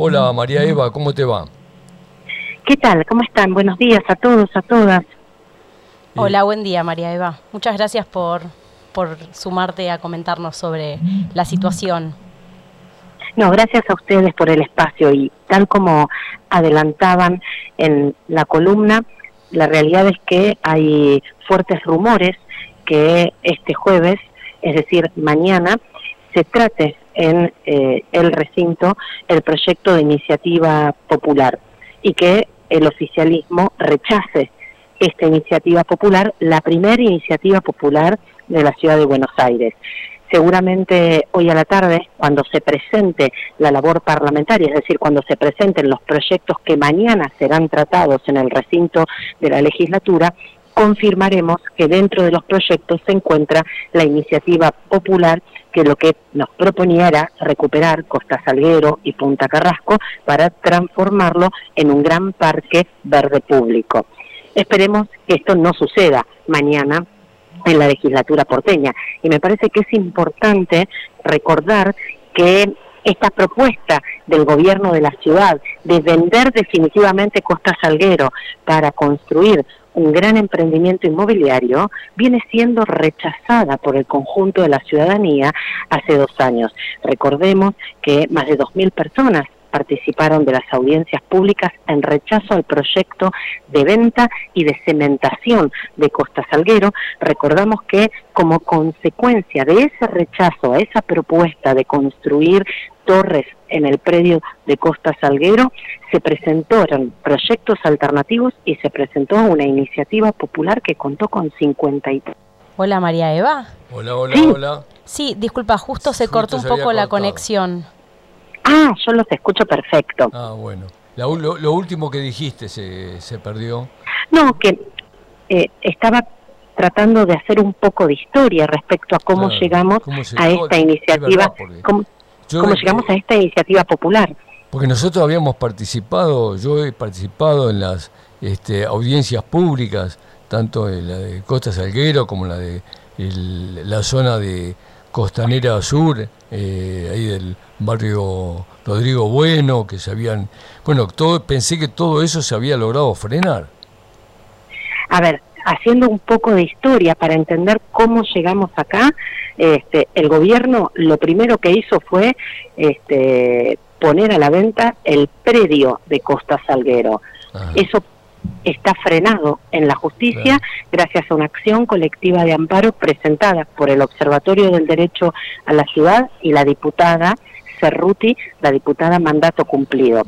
Hola María Eva, ¿cómo te va? ¿Qué tal? ¿Cómo están? Buenos días a todos, a todas. Hola, buen día María Eva. Muchas gracias por, por sumarte a comentarnos sobre la situación. No, gracias a ustedes por el espacio y tal como adelantaban en la columna, la realidad es que hay fuertes rumores que este jueves, es decir, mañana, se trate en eh, el recinto el proyecto de iniciativa popular y que el oficialismo rechace esta iniciativa popular, la primera iniciativa popular de la ciudad de Buenos Aires. Seguramente hoy a la tarde, cuando se presente la labor parlamentaria, es decir, cuando se presenten los proyectos que mañana serán tratados en el recinto de la legislatura, confirmaremos que dentro de los proyectos se encuentra la iniciativa popular que lo que nos proponía era recuperar Costa Salguero y Punta Carrasco para transformarlo en un gran parque verde público. Esperemos que esto no suceda mañana en la legislatura porteña. Y me parece que es importante recordar que esta propuesta del gobierno de la ciudad de vender definitivamente Costa Salguero para construir un gran emprendimiento inmobiliario viene siendo rechazada por el conjunto de la ciudadanía hace dos años. Recordemos que más de 2.000 personas participaron de las audiencias públicas en rechazo al proyecto de venta y de cementación de Costa Salguero. Recordamos que como consecuencia de ese rechazo a esa propuesta de construir torres en el predio de Costa Salguero, se presentaron proyectos alternativos y se presentó una iniciativa popular que contó con 53. Hola María Eva. Hola, hola, hola. Sí, disculpa, justo se cortó un poco la conexión. Ah, yo los escucho perfecto. Ah, bueno. lo, último que dijiste se, se perdió. No, que eh, estaba tratando de hacer un poco de historia respecto a cómo llegamos a esta iniciativa, cómo, llegamos a esta iniciativa popular. Porque nosotros habíamos participado, yo he participado en las este, audiencias públicas, tanto en la de Costa Salguero como la de la zona de Costanera Sur, eh, ahí del barrio Rodrigo Bueno, que se habían... Bueno, todo, pensé que todo eso se había logrado frenar. A ver, haciendo un poco de historia para entender cómo llegamos acá, este, el gobierno lo primero que hizo fue este, poner a la venta el predio de Costa Salguero. Eso está frenado en la justicia gracias a una acción colectiva de amparo presentada por el Observatorio del Derecho a la Ciudad y la diputada Cerruti, la diputada mandato cumplido.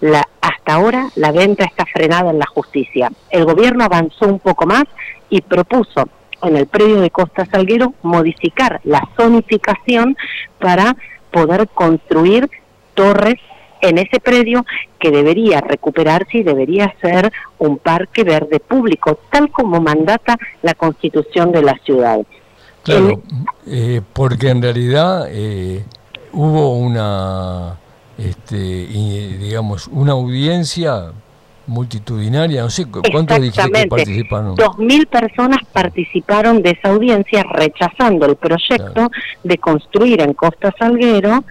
La, hasta ahora la venta está frenada en la justicia. El gobierno avanzó un poco más y propuso en el predio de Costa Salguero modificar la zonificación para poder construir torres en ese predio que debería recuperarse y debería ser un parque verde público, tal como mandata la constitución de la ciudad. Claro, eh, porque en realidad eh, hubo una, este, digamos, una audiencia multitudinaria, no sé, ¿cuántos dijiste que participaron? Dos mil personas participaron de esa audiencia rechazando el proyecto de construir en Costa Salguero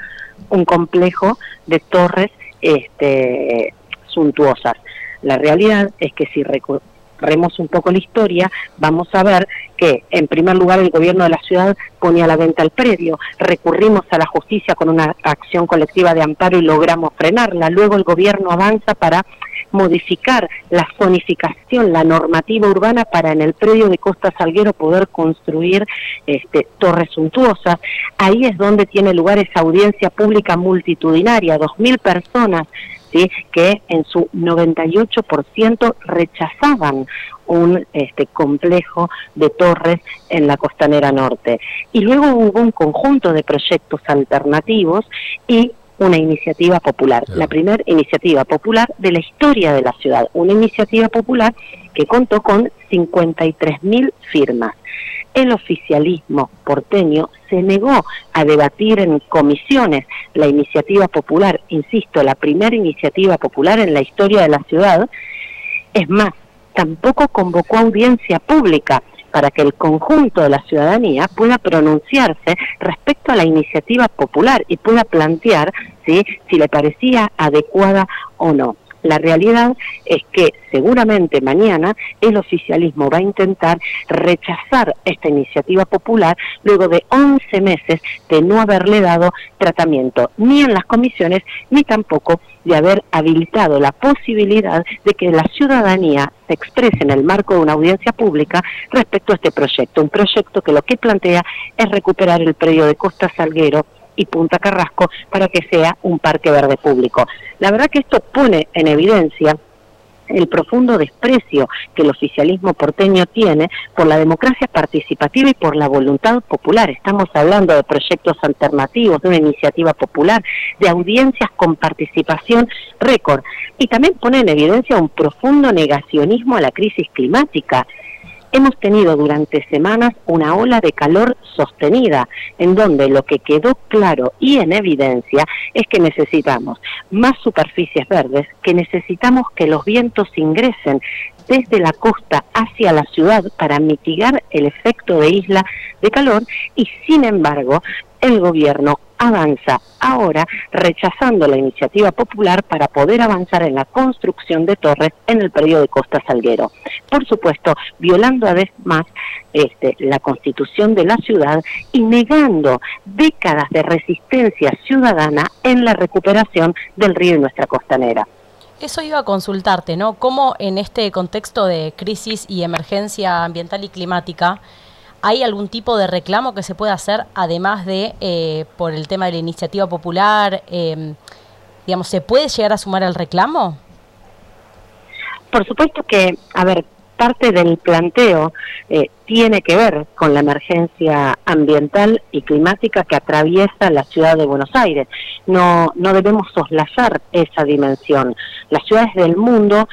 un complejo de torres este, suntuosas. La realidad es que si recorremos un poco la historia, vamos a ver que, en primer lugar, el gobierno de la ciudad ponía a la venta el predio, recurrimos a la justicia con una acción colectiva de amparo y logramos frenarla. Luego el gobierno avanza para modificar la zonificación, la normativa urbana para en el predio de Costa Salguero poder construir este, torres suntuosas. Ahí es donde tiene lugar esa audiencia pública multitudinaria, dos mil personas que en su 98% rechazaban un este, complejo de torres en la costanera norte. Y luego hubo un conjunto de proyectos alternativos y una iniciativa popular, la primera iniciativa popular de la historia de la ciudad, una iniciativa popular que contó con 53.000 firmas el oficialismo porteño se negó a debatir en comisiones la iniciativa popular, insisto, la primera iniciativa popular en la historia de la ciudad. Es más, tampoco convocó audiencia pública para que el conjunto de la ciudadanía pueda pronunciarse respecto a la iniciativa popular y pueda plantear si le parecía adecuada o no. La realidad es que seguramente mañana el oficialismo va a intentar rechazar esta iniciativa popular luego de 11 meses de no haberle dado tratamiento ni en las comisiones ni tampoco de haber habilitado la posibilidad de que la ciudadanía se exprese en el marco de una audiencia pública respecto a este proyecto. Un proyecto que lo que plantea es recuperar el predio de Costa Salguero y Punta Carrasco para que sea un parque verde público. La verdad que esto pone en evidencia el profundo desprecio que el oficialismo porteño tiene por la democracia participativa y por la voluntad popular. Estamos hablando de proyectos alternativos, de una iniciativa popular, de audiencias con participación récord. Y también pone en evidencia un profundo negacionismo a la crisis climática. Hemos tenido durante semanas una ola de calor sostenida, en donde lo que quedó claro y en evidencia es que necesitamos más superficies verdes, que necesitamos que los vientos ingresen desde la costa hacia la ciudad para mitigar el efecto de isla de calor y sin embargo el gobierno avanza ahora rechazando la iniciativa popular para poder avanzar en la construcción de torres en el periodo de Costa Salguero. Por supuesto, violando además este, la constitución de la ciudad y negando décadas de resistencia ciudadana en la recuperación del río y nuestra costanera. Eso iba a consultarte, ¿no? ¿Cómo en este contexto de crisis y emergencia ambiental y climática ¿Hay algún tipo de reclamo que se pueda hacer, además de eh, por el tema de la iniciativa popular? Em, digamos, ¿se puede llegar a sumar al reclamo? Por supuesto que, a ver, parte del planteo eh, tiene que ver con la emergencia ambiental y climática que atraviesa la ciudad de Buenos Aires. No, no debemos soslayar esa dimensión. Las ciudades del mundo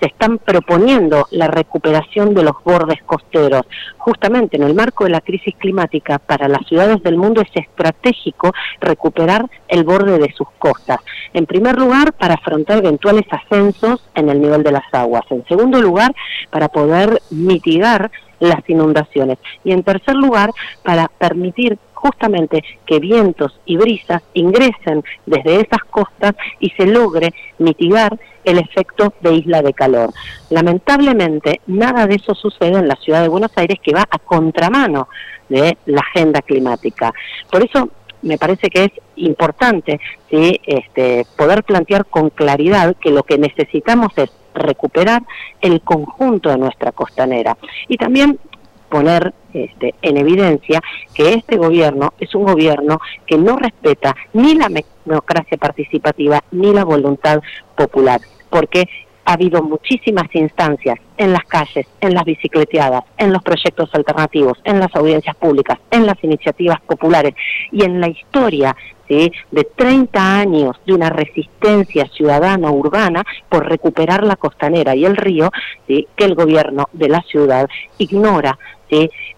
se están proponiendo la recuperación de los bordes costeros. Justamente en el marco de la crisis climática, para las ciudades del mundo es estratégico recuperar el borde de sus costas. En primer lugar, para afrontar eventuales ascensos en el nivel de las aguas. En segundo lugar, para poder mitigar las inundaciones. Y en tercer lugar, para permitir justamente que vientos y brisas ingresen desde esas costas y se logre mitigar el efecto de isla de calor. Lamentablemente, nada de eso sucede en la ciudad de Buenos Aires que va a contramano de la agenda climática. Por eso me parece que es importante ¿sí? este, poder plantear con claridad que lo que necesitamos es recuperar el conjunto de nuestra costanera y también poner este, en evidencia que este gobierno es un gobierno que no respeta ni la democracia participativa ni la voluntad popular, porque ha habido muchísimas instancias en las calles, en las bicicleteadas, en los proyectos alternativos, en las audiencias públicas, en las iniciativas populares y en la historia de 30 años de una resistencia ciudadana urbana por recuperar la costanera y el río que el gobierno de la ciudad ignora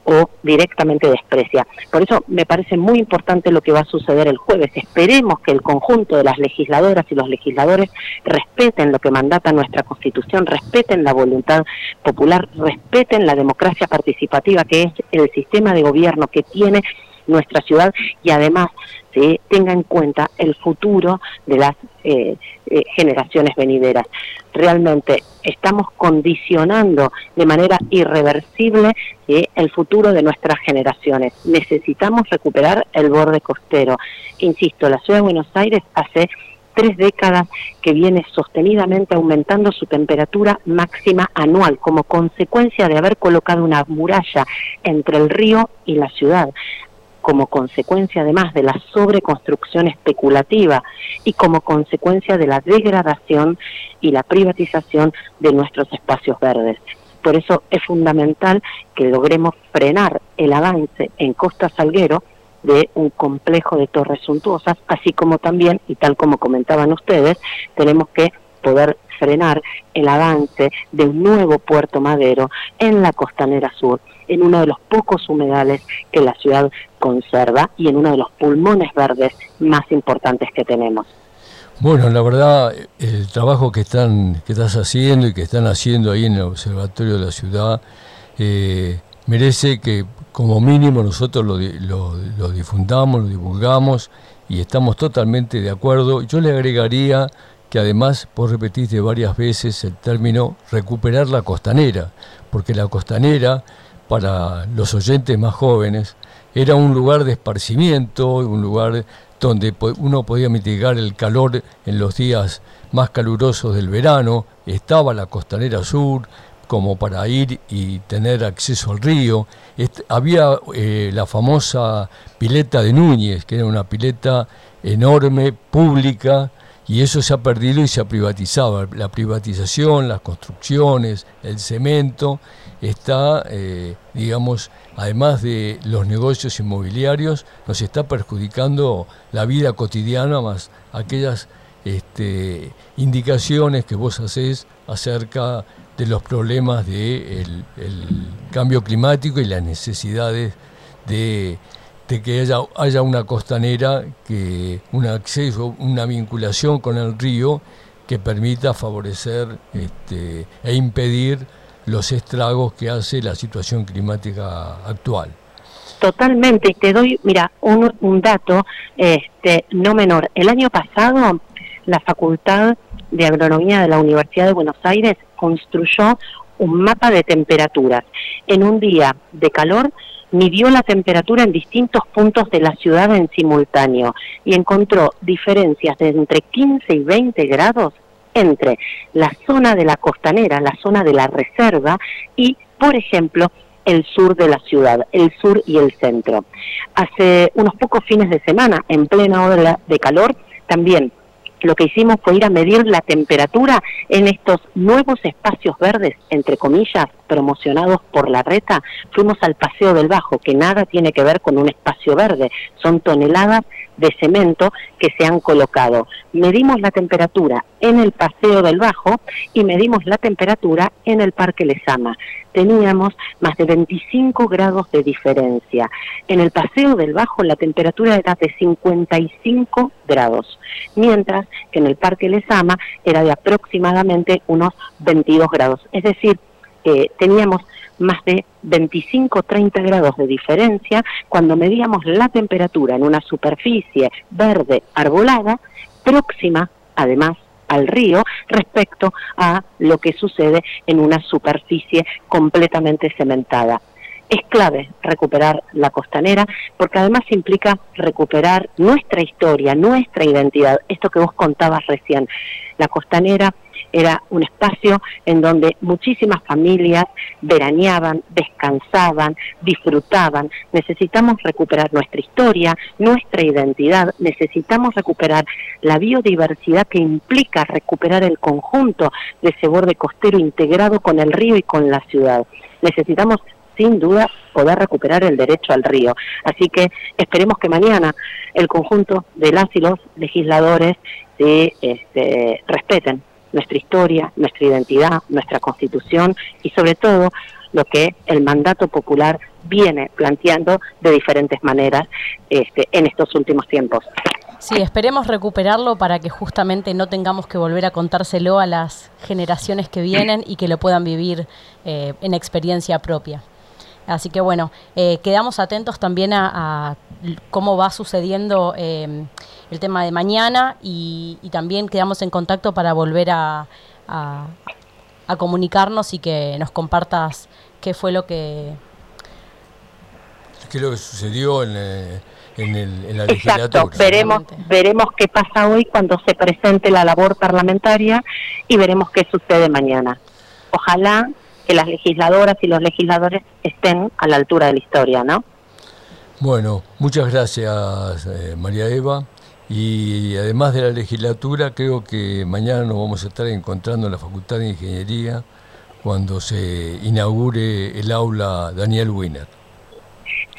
o directamente desprecia. Por eso me parece muy importante lo que va a suceder el jueves. Esperemos que el conjunto de las legisladoras y los legisladores respeten lo que mandata nuestra Constitución, respeten la voluntad popular, respeten la democracia participativa, que es el sistema de gobierno que tiene nuestra ciudad y además ¿sí? tenga en cuenta el futuro de las eh, eh, generaciones venideras. Realmente estamos condicionando de manera irreversible el futuro de nuestras generaciones. Necesitamos recuperar el borde costero. Insisto, la ciudad de Buenos Aires hace tres décadas que viene sostenidamente aumentando su temperatura máxima anual como consecuencia de haber colocado una muralla entre el río y la ciudad como consecuencia además de la sobreconstrucción especulativa y como consecuencia de la degradación y la privatización de nuestros espacios verdes. Por eso es fundamental que logremos frenar el avance en Costa Salguero de un complejo de torres suntuosas, así como también, y tal como comentaban ustedes, tenemos que poder frenar el avance de un nuevo puerto madero en la costanera sur, en uno de los pocos humedales que la ciudad conserva y en uno de los pulmones verdes más importantes que tenemos. Bueno, la verdad, el trabajo que están que estás haciendo y que están haciendo ahí en el observatorio de la ciudad eh, merece que como mínimo nosotros lo, lo, difundamos, lo divulgamos y estamos totalmente de acuerdo. Yo le agregaría que además vos repetiste varias veces el término recuperar la costanera, porque la costanera, para los oyentes más jóvenes, era un lugar de esparcimiento, un lugar donde uno podía mitigar el calor en los días más calurosos del verano, estaba la costanera sur como para ir y tener acceso al río, había eh, la famosa pileta de Núñez, que era una pileta enorme, pública, y eso se ha perdido y se ha privatizado. La privatización, las construcciones, el cemento, está, eh, digamos, además de los negocios inmobiliarios, nos está perjudicando la vida cotidiana más aquellas este, indicaciones que vos hacés acerca de los problemas del de el cambio climático y las necesidades de, que haya, haya, una costanera, que un acceso, una vinculación con el río que permita favorecer este, e impedir los estragos que hace la situación climática actual. Totalmente, y te doy, mira, un, un dato este, no menor. El año pasado la Facultad de Agronomía de la Universidad de Buenos Aires construyó un mapa de temperaturas. En un día de calor midió la temperatura en distintos puntos de la ciudad en simultáneo y encontró diferencias de entre 15 y 20 grados entre la zona de la costanera, la zona de la reserva y, por ejemplo, el sur de la ciudad, el sur y el centro. Hace unos pocos fines de semana, en plena hora de calor, también lo que hicimos fue ir a medir la temperatura en estos nuevos espacios verdes, entre comillas, promocionados por la reta. Fuimos al Paseo del Bajo, que nada tiene que ver con un espacio verde, son toneladas de cemento que se han colocado. Medimos la temperatura en el Paseo del Bajo y medimos la temperatura en el Parque Lesama. Teníamos más de 25 grados de diferencia. En el Paseo del Bajo la temperatura era de 55 grados, mientras que en el Parque Lesama era de aproximadamente unos 22 grados. Es decir, que teníamos más de 25-30 grados de diferencia cuando medíamos la temperatura en una superficie verde arbolada próxima, además, al río respecto a lo que sucede en una superficie completamente cementada. Es clave recuperar la costanera porque además implica recuperar nuestra historia, nuestra identidad, esto que vos contabas recién. La costanera era un espacio en donde muchísimas familias veraneaban, descansaban, disfrutaban. Necesitamos recuperar nuestra historia, nuestra identidad, necesitamos recuperar la biodiversidad que implica recuperar el conjunto de ese borde costero integrado con el río y con la ciudad. Necesitamos sin duda poder recuperar el derecho al río. Así que esperemos que mañana el conjunto de las y los legisladores se este, respeten nuestra historia, nuestra identidad, nuestra constitución y sobre todo lo que el mandato popular viene planteando de diferentes maneras este, en estos últimos tiempos. Sí, esperemos recuperarlo para que justamente no tengamos que volver a contárselo a las generaciones que vienen y que lo puedan vivir eh, en experiencia propia. Así que bueno, eh, quedamos atentos también a, cómo va sucediendo eh, el tema de mañana y, también quedamos en contacto para volver a, comunicarnos y que nos compartas qué fue lo que... ¿Qué es lo que sucedió en, eh, en, la Exacto, veremos, veremos qué pasa hoy cuando se presente la labor parlamentaria y veremos qué sucede mañana. Ojalá que las legisladoras y los legisladores estén a la altura de la historia, ¿no? Bueno, muchas gracias eh, María Eva. Y además de la legislatura, creo que mañana nos vamos a estar encontrando en la Facultad de Ingeniería cuando se inaugure el aula Daniel Wiener.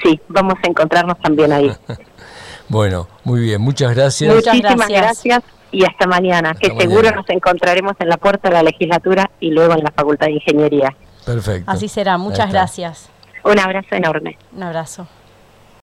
Sí, vamos a encontrarnos también ahí. bueno, muy bien, muchas gracias. Muchísimas gracias, y hasta mañana, que seguro nos encontraremos en la puerta de la legislatura y luego en la Facultad de Ingeniería. Perfecto. Así será, muchas gracias. Un abrazo enorme. Un abrazo.